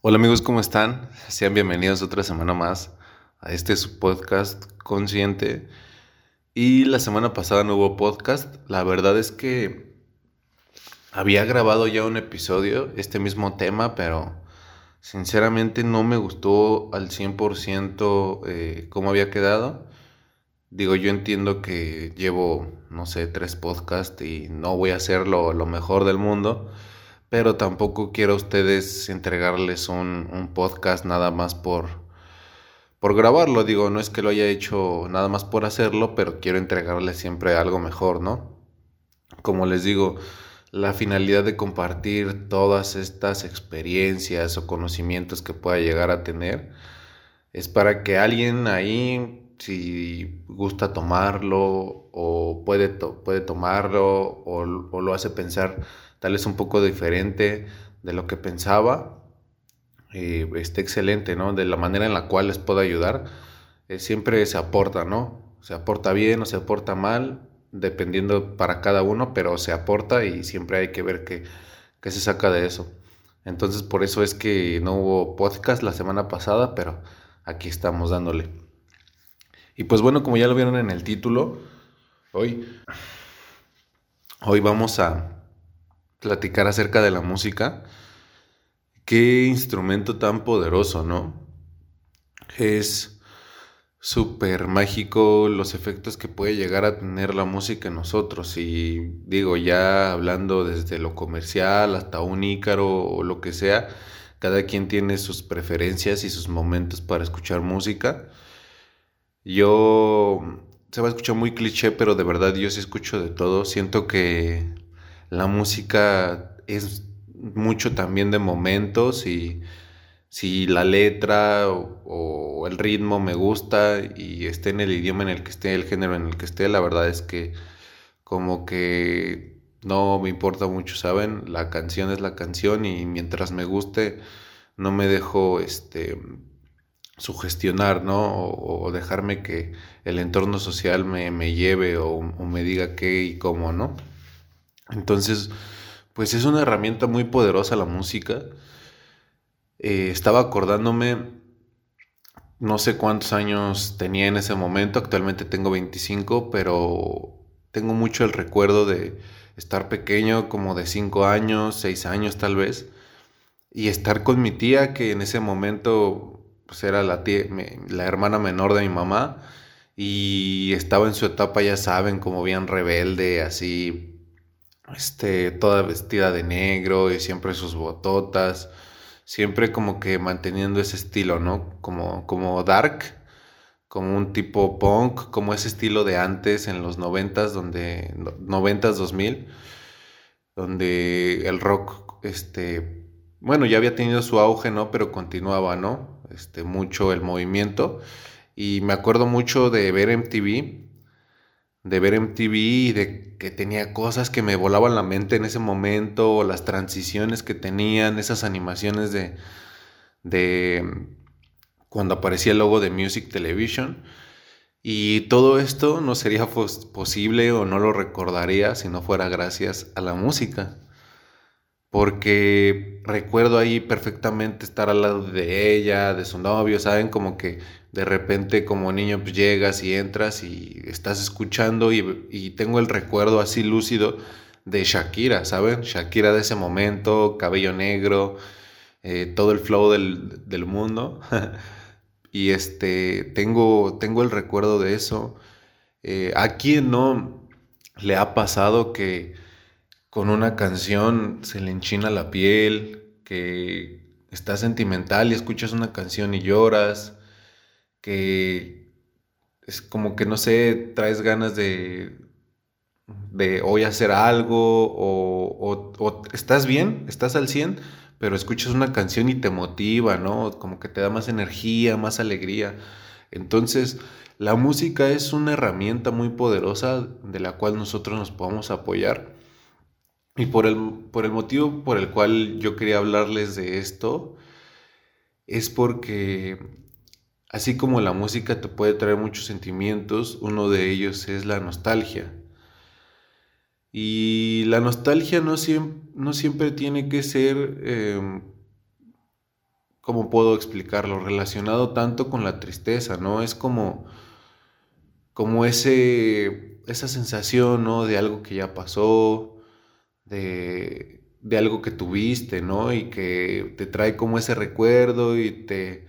Hola amigos, ¿cómo están? Sean bienvenidos otra semana más a este su podcast consciente. Y la semana pasada no hubo podcast. La verdad es que había grabado ya un episodio, este mismo tema, pero sinceramente no me gustó al 100% eh, cómo había quedado. Digo, yo entiendo que llevo, no sé, tres podcasts y no voy a hacerlo lo mejor del mundo pero tampoco quiero a ustedes entregarles un, podcast nada más por, por grabarlo. Digo, no es que lo haya hecho nada más por hacerlo, pero quiero entregarles siempre algo mejor, ¿no? Como les digo, la finalidad de compartir todas estas experiencias o conocimientos que pueda llegar a tener es para que alguien ahí, si gusta tomarlo o puede, puede tomarlo o, o lo hace pensar tal vez un poco diferente de lo que pensaba, eh, esté excelente, ¿no? De la manera en la cual les puedo ayudar, eh, siempre se aporta, ¿no? Se aporta bien o se aporta mal, dependiendo para cada uno, pero se aporta y siempre hay que ver qué, qué se saca de eso. Entonces por eso es que no hubo podcast la semana pasada, pero aquí estamos dándole. Y pues bueno, como ya lo vieron en el título, hoy, hoy vamos a, platicar acerca de la música. Qué instrumento tan poderoso, ¿no? Es súper mágico los efectos que puede llegar a tener la música en nosotros. Y digo, ya hablando desde lo comercial hasta un ícaro o lo que sea, cada quien tiene sus preferencias y sus momentos para escuchar música. Yo, se va a escuchar muy cliché, pero de verdad yo sí escucho de todo. Siento que la música es mucho también de momentos y si la letra o, el ritmo me gusta y esté en el idioma en el que esté, el género en el que esté, la verdad es que como que no me importa mucho, ¿saben? La canción es la canción y mientras me guste no me dejo este sugestionar, ¿no? O, dejarme que el entorno social me, lleve o, o me diga qué y cómo, ¿no? Entonces, pues es una herramienta muy poderosa la música. Eh, estaba acordándome, no sé cuántos años tenía en ese momento, actualmente tengo 25, pero tengo mucho el recuerdo de estar pequeño, como de 5 años, 6 años tal vez, y estar con mi tía, que en ese momento pues era la, la hermana menor de mi mamá, y estaba en su etapa, ya saben, como bien rebelde, así este, toda vestida de negro y siempre sus bototas, siempre como que manteniendo ese estilo, ¿no? Como, como dark, como un tipo punk, como ese estilo de antes en los noventas, donde, noventas, dos mil, donde el rock, este, bueno, ya había tenido su auge, ¿no? Pero continuaba, ¿no? Este, mucho el movimiento. Y me acuerdo mucho de ver MTV de ver MTV y de que tenía cosas que me volaban la mente en ese momento, o las transiciones que tenían, esas animaciones de, de cuando aparecía el logo de Music Television. Y todo esto no sería posible o no lo recordaría si no fuera gracias a la música. Porque recuerdo ahí perfectamente estar al lado de ella, de su novio, ¿saben? Como que de repente como niño pues llegas y entras y estás escuchando y, tengo el recuerdo así lúcido de Shakira, ¿saben? Shakira de ese momento, cabello negro, eh, todo el flow del, mundo. y este, tengo, tengo el recuerdo de eso. Eh, ¿A quién no le ha pasado que con una canción se le enchina la piel, que estás sentimental y escuchas una canción y lloras? que es como que no sé, traes ganas de, de hoy hacer algo o, o, estás bien, estás al 100, pero escuchas una canción y te motiva, ¿no? Como que te da más energía, más alegría. Entonces, la música es una herramienta muy poderosa de la cual nosotros nos podemos apoyar. Y por el, por el motivo por el cual yo quería hablarles de esto, es porque Así como la música te puede traer muchos sentimientos, uno de ellos es la nostalgia. Y la nostalgia no siempre, no siempre tiene que ser em, ¿cómo puedo explicarlo? Relacionado tanto con la tristeza, ¿no? Es como, como ese, esa sensación, ¿no? De algo que ya pasó, de, de algo que tuviste, ¿no? Y que te trae como ese recuerdo y te,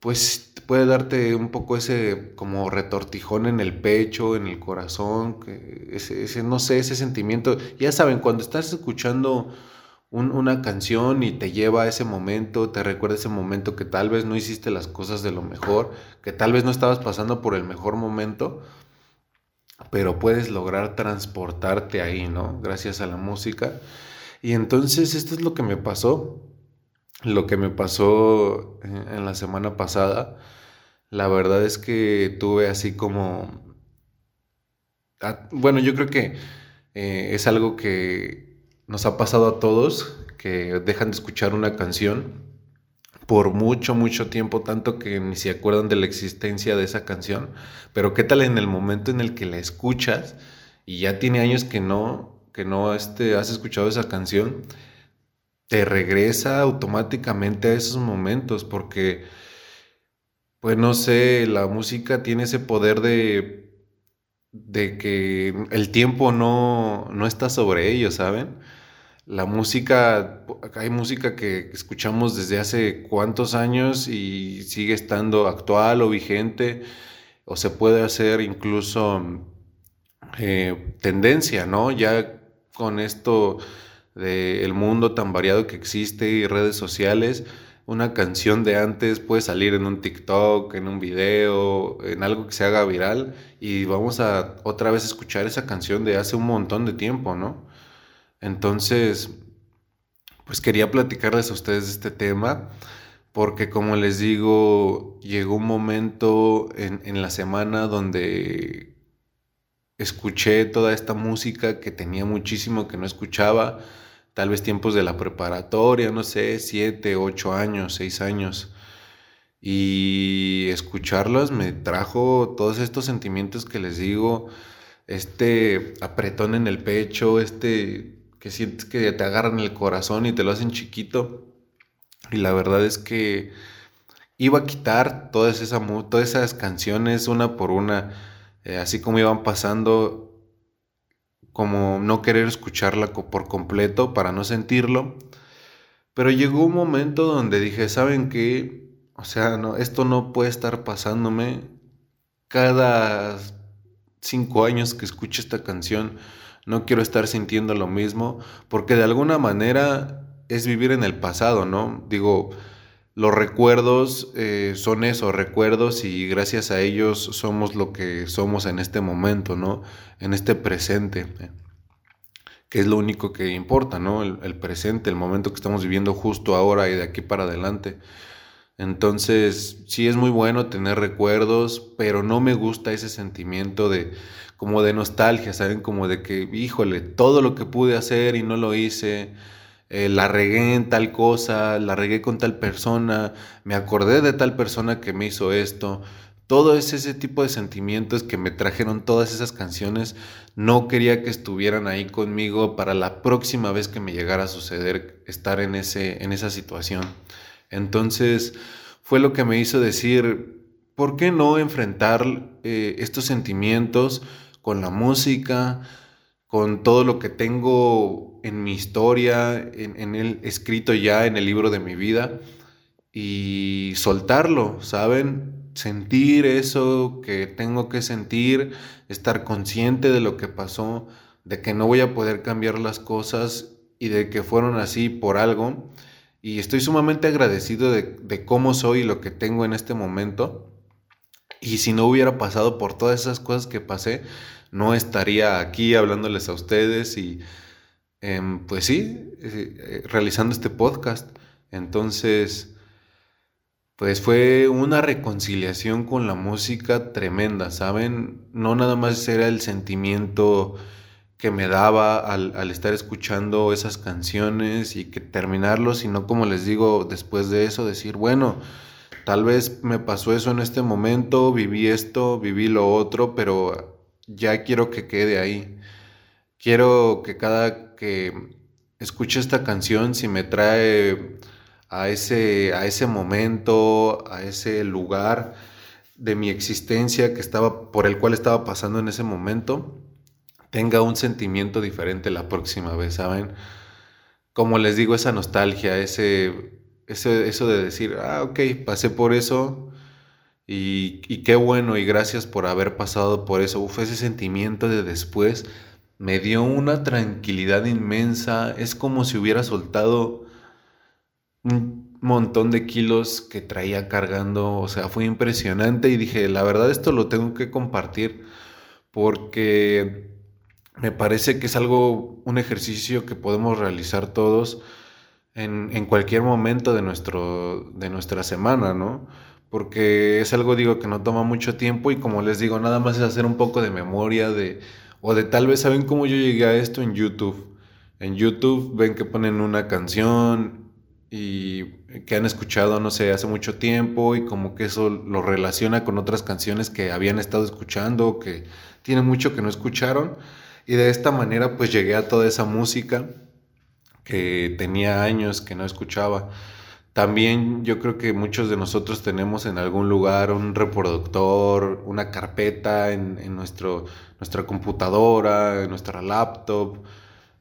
pues puede darte un poco ese como retortijón en el pecho, en el corazón, que ese, no sé, ese sentimiento. Ya saben, cuando estás escuchando una canción y te lleva a ese momento, te recuerda ese momento que tal vez no hiciste las cosas de lo mejor, que tal vez no estabas pasando por el mejor momento, pero puedes lograr transportarte ahí, ¿no? Gracias a la música. Y entonces esto es lo que me pasó lo que me pasó en la semana pasada, la verdad es que tuve así como... Ah, bueno, yo creo que eh, es algo que nos ha pasado a todos, que dejan de escuchar una canción por mucho, mucho tiempo, tanto que ni se acuerdan de la existencia de esa canción. Pero qué tal en el momento en el que la escuchas y ya tiene años que no, que no este, has escuchado esa canción te regresa automáticamente a esos momentos porque, pues no sé, la música tiene ese poder de, de que el tiempo no, no está sobre ello, ¿saben? La música, hay música que escuchamos desde hace cuántos años y sigue estando actual o vigente, o se puede hacer incluso eh, tendencia, ¿no? Ya con esto del mundo tan variado que existe y redes sociales, una canción de antes puede salir en un TikTok, en un video, en algo que se haga viral y vamos a otra vez escuchar esa canción de hace un montón de tiempo, ¿no? Entonces, pues quería platicarles a ustedes de este tema porque como les digo, llegó un momento en, en la semana donde escuché toda esta música que tenía muchísimo que no escuchaba, tal vez tiempos de la preparatoria, no sé, siete, ocho años, seis años. Y escucharlas me trajo todos estos sentimientos que les digo, este apretón en el pecho, este que sientes que te agarran el corazón y te lo hacen chiquito. Y la verdad es que iba a quitar todas, esas, todas esas canciones una por una eh, así como iban pasando, como no querer escucharla por completo para no sentirlo. Pero llegó un momento donde dije, ¿saben qué? O sea, no, esto no puede estar pasándome. Cada cinco años que escucho esta canción, no quiero estar sintiendo lo mismo, porque de alguna manera es vivir en el pasado, ¿no? Digo, los recuerdos eh, son esos recuerdos y gracias a ellos somos lo que somos en este momento, ¿no? En este presente, que es lo único que importa, ¿no? El, presente, el momento que estamos viviendo justo ahora y de aquí para adelante. Entonces, sí es muy bueno tener recuerdos, pero no me gusta ese sentimiento de como de nostalgia, ¿saben? Como de que, híjole, todo lo que pude hacer y no lo hice eh, la regué en tal cosa, la regué con tal persona, me acordé de tal persona que me hizo esto. Todo ese, ese tipo de sentimientos que me trajeron todas esas canciones, no quería que estuvieran ahí conmigo para la próxima vez que me llegara a suceder estar en, ese, en esa situación. Entonces fue lo que me hizo decir, ¿por qué no enfrentar eh, estos sentimientos con la música, con todo lo que tengo en mi historia, en, el escrito ya en el libro de mi vida y soltarlo, ¿saben? Sentir eso que tengo que sentir, estar consciente de lo que pasó, de que no voy a poder cambiar las cosas y de que fueron así por algo. Y estoy sumamente agradecido de, cómo soy y lo que tengo en este momento. Y si no hubiera pasado por todas esas cosas que pasé, no estaría aquí hablándoles a ustedes y em, pues sí, eh, eh, realizando este podcast. Entonces, pues fue una reconciliación con la música tremenda, ¿saben? No nada más era el sentimiento que me daba al, al, estar escuchando esas canciones y que terminarlo, sino como les digo, después de eso, decir, bueno, tal vez me pasó eso en este momento, viví esto, viví lo otro, pero ya quiero que quede ahí. Quiero que cada que escuche esta canción, si me trae a ese, a ese momento, a ese lugar de mi existencia que estaba, por el cual estaba pasando en ese momento, tenga un sentimiento diferente la próxima vez, ¿saben? Como les digo, esa nostalgia, ese, ese eso de decir, ah, ok, pasé por eso y, y, qué bueno y gracias por haber pasado por eso. Uf, ese sentimiento de después me dio una tranquilidad inmensa, es como si hubiera soltado un montón de kilos que traía cargando, o sea, fue impresionante y dije, la verdad esto lo tengo que compartir porque me parece que es algo, un ejercicio que podemos realizar todos en, en cualquier momento de, nuestro, de nuestra semana, ¿no? Porque es algo, digo, que no toma mucho tiempo y como les digo, nada más es hacer un poco de memoria de, o de tal vez, ¿saben cómo yo llegué a esto en YouTube? En YouTube ven que ponen una canción y que han escuchado, no sé, hace mucho tiempo y como que eso lo relaciona con otras canciones que habían estado escuchando, que tienen mucho que no escucharon. Y de esta manera pues llegué a toda esa música que tenía años que no escuchaba. También yo creo que muchos de nosotros tenemos en algún lugar un reproductor, una carpeta en, nuestro, nuestra computadora, en nuestra laptop,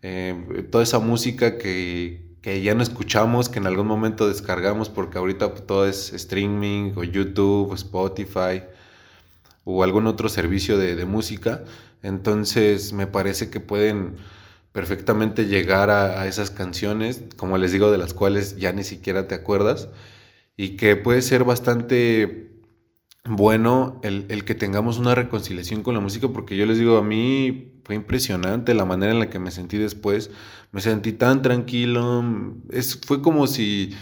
eh, toda esa música que, que ya no escuchamos, que en algún momento descargamos, porque ahorita todo es streaming o YouTube, Spotify o algún otro servicio de, música. Entonces me parece que pueden perfectamente llegar a, esas canciones, como les digo, de las cuales ya ni siquiera te acuerdas, y que puede ser bastante bueno el, el que tengamos una reconciliación con la música, porque yo les digo, a mí fue impresionante la manera en la que me sentí después. Me sentí tan tranquilo. Es, fue como si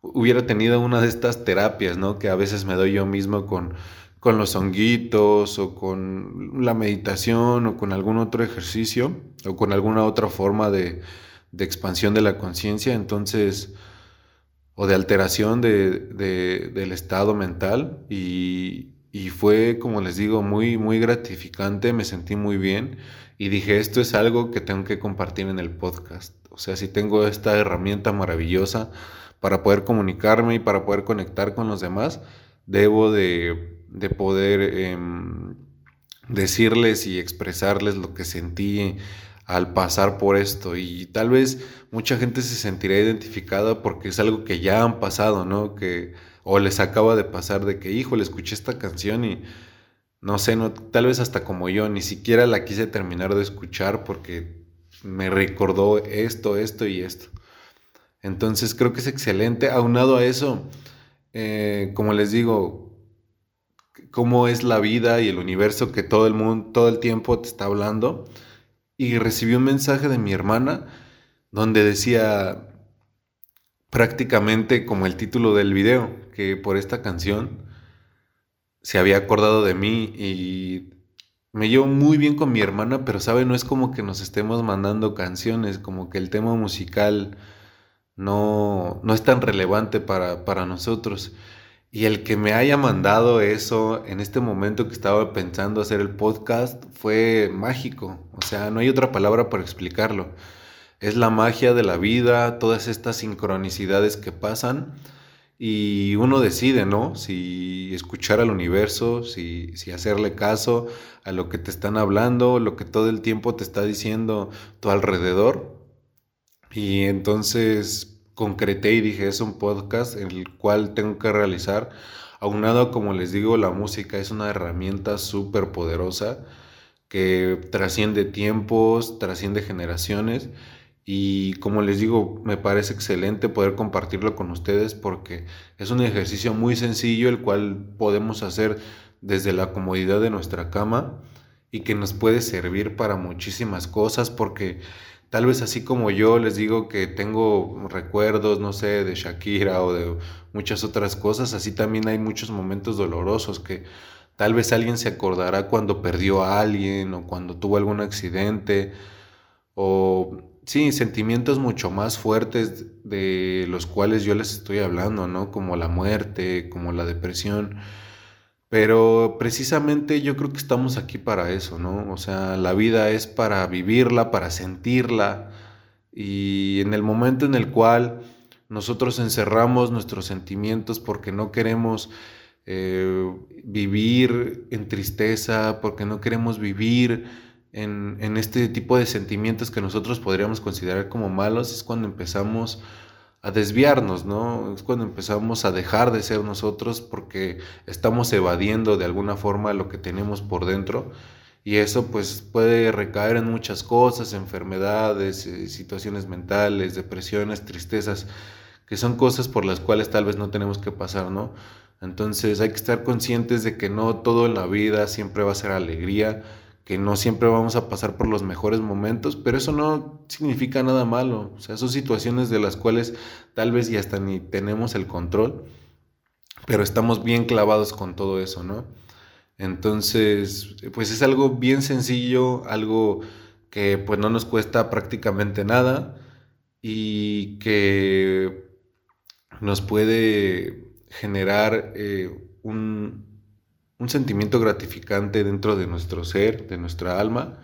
hubiera tenido una de estas terapias, ¿no? Que a veces me doy yo mismo con, con los honguitos o con la meditación o con algún otro ejercicio o con alguna otra forma de, de expansión de la conciencia. Entonces o de alteración de, de, del estado mental y, y fue, como les digo, muy, muy gratificante, me sentí muy bien y dije, esto es algo que tengo que compartir en el podcast. O sea, si tengo esta herramienta maravillosa para poder comunicarme y para poder conectar con los demás, debo de, de poder em, decirles y expresarles lo que sentí al pasar por esto. Y tal vez mucha gente se sentirá identificada porque es algo que ya han pasado, ¿no? Que o les acaba de pasar de que, hijo, le escuché esta canción y no sé, no, tal vez hasta como yo, ni siquiera la quise terminar de escuchar porque me recordó esto, esto y esto. Entonces creo que es excelente. Aunado a eso, eh, como les digo, cómo es la vida y el universo que todo el mundo, todo el tiempo te está hablando. Y recibí un mensaje de mi hermana donde decía, prácticamente como el título del video, que por esta canción se había acordado de mí y me llevo muy bien con mi hermana, pero sabe, no es como que nos estemos mandando canciones, como que el tema musical no, no es tan relevante para, para nosotros. Y el que me haya mandado eso en este momento que estaba pensando hacer el podcast fue mágico. O sea, no hay otra palabra para explicarlo es la magia de la vida, todas estas sincronicidades que pasan y uno decide, ¿no? Si escuchar al universo, si, si, hacerle caso a lo que te están hablando, lo que todo el tiempo te está diciendo tu alrededor. Y entonces concreté y dije, es un podcast el cual tengo que realizar. Aunado, como les digo, la música es una herramienta súper poderosa que trasciende tiempos, trasciende generaciones y como les digo, me parece excelente poder compartirlo con ustedes porque es un ejercicio muy sencillo el cual podemos hacer desde la comodidad de nuestra cama y que nos puede servir para muchísimas cosas porque tal vez así como yo les digo que tengo recuerdos, no sé, de Shakira o de muchas otras cosas, así también hay muchos momentos dolorosos que tal vez alguien se acordará cuando perdió a alguien o cuando tuvo algún accidente o sí, sentimientos mucho más fuertes de los cuales yo les estoy hablando, ¿no? Como la muerte, como la depresión. Pero precisamente yo creo que estamos aquí para eso, ¿no? O sea, la vida es para vivirla, para sentirla. Y en el momento en el cual nosotros encerramos nuestros sentimientos porque no queremos eh, vivir en tristeza, porque no queremos vivir en, en, este tipo de sentimientos que nosotros podríamos considerar como malos, es cuando empezamos a desviarnos, ¿no? Es cuando empezamos a dejar de ser nosotros porque estamos evadiendo de alguna forma lo que tenemos por dentro y eso pues puede recaer en muchas cosas, enfermedades, eh, situaciones mentales, depresiones, tristezas, que son cosas por las cuales tal vez no tenemos que pasar, ¿no? Entonces hay que estar conscientes de que no todo en la vida siempre va a ser alegría, que no siempre vamos a pasar por los mejores momentos, pero eso no significa nada malo. O sea, son situaciones de las cuales tal vez ya hasta ni tenemos el control, pero estamos bien clavados con todo eso, ¿no? Entonces, pues es algo bien sencillo, algo que pues no nos cuesta prácticamente nada y que nos puede generar eh, un, un sentimiento gratificante dentro de nuestro ser, de nuestra alma.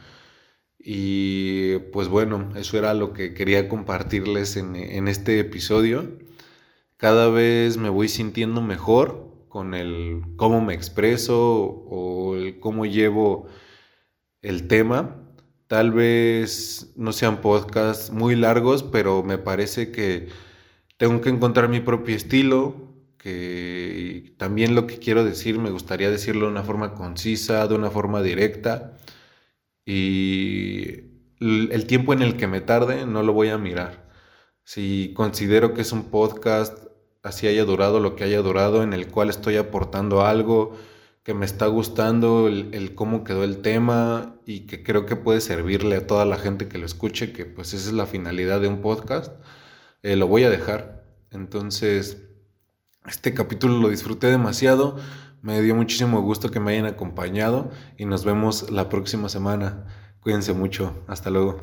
Y pues bueno, eso era lo que quería compartirles en, este episodio. Cada vez me voy sintiendo mejor con el cómo me expreso o el cómo llevo el tema. Tal vez no sean podcasts muy largos, pero me parece que tengo que encontrar mi propio estilo, que también lo que quiero decir me gustaría decirlo de una forma concisa, de una forma directa y el tiempo en el que me tarde no lo voy a mirar. Si considero que es un podcast, así haya durado lo que haya durado, en el cual estoy aportando algo, que me está gustando el, cómo quedó el tema y que creo que puede servirle a toda la gente que lo escuche, que pues esa es la finalidad de un podcast, eh, lo voy a dejar. Entonces, este capítulo lo disfruté demasiado, me dio muchísimo gusto que me hayan acompañado y nos vemos la próxima semana. Cuídense mucho, hasta luego.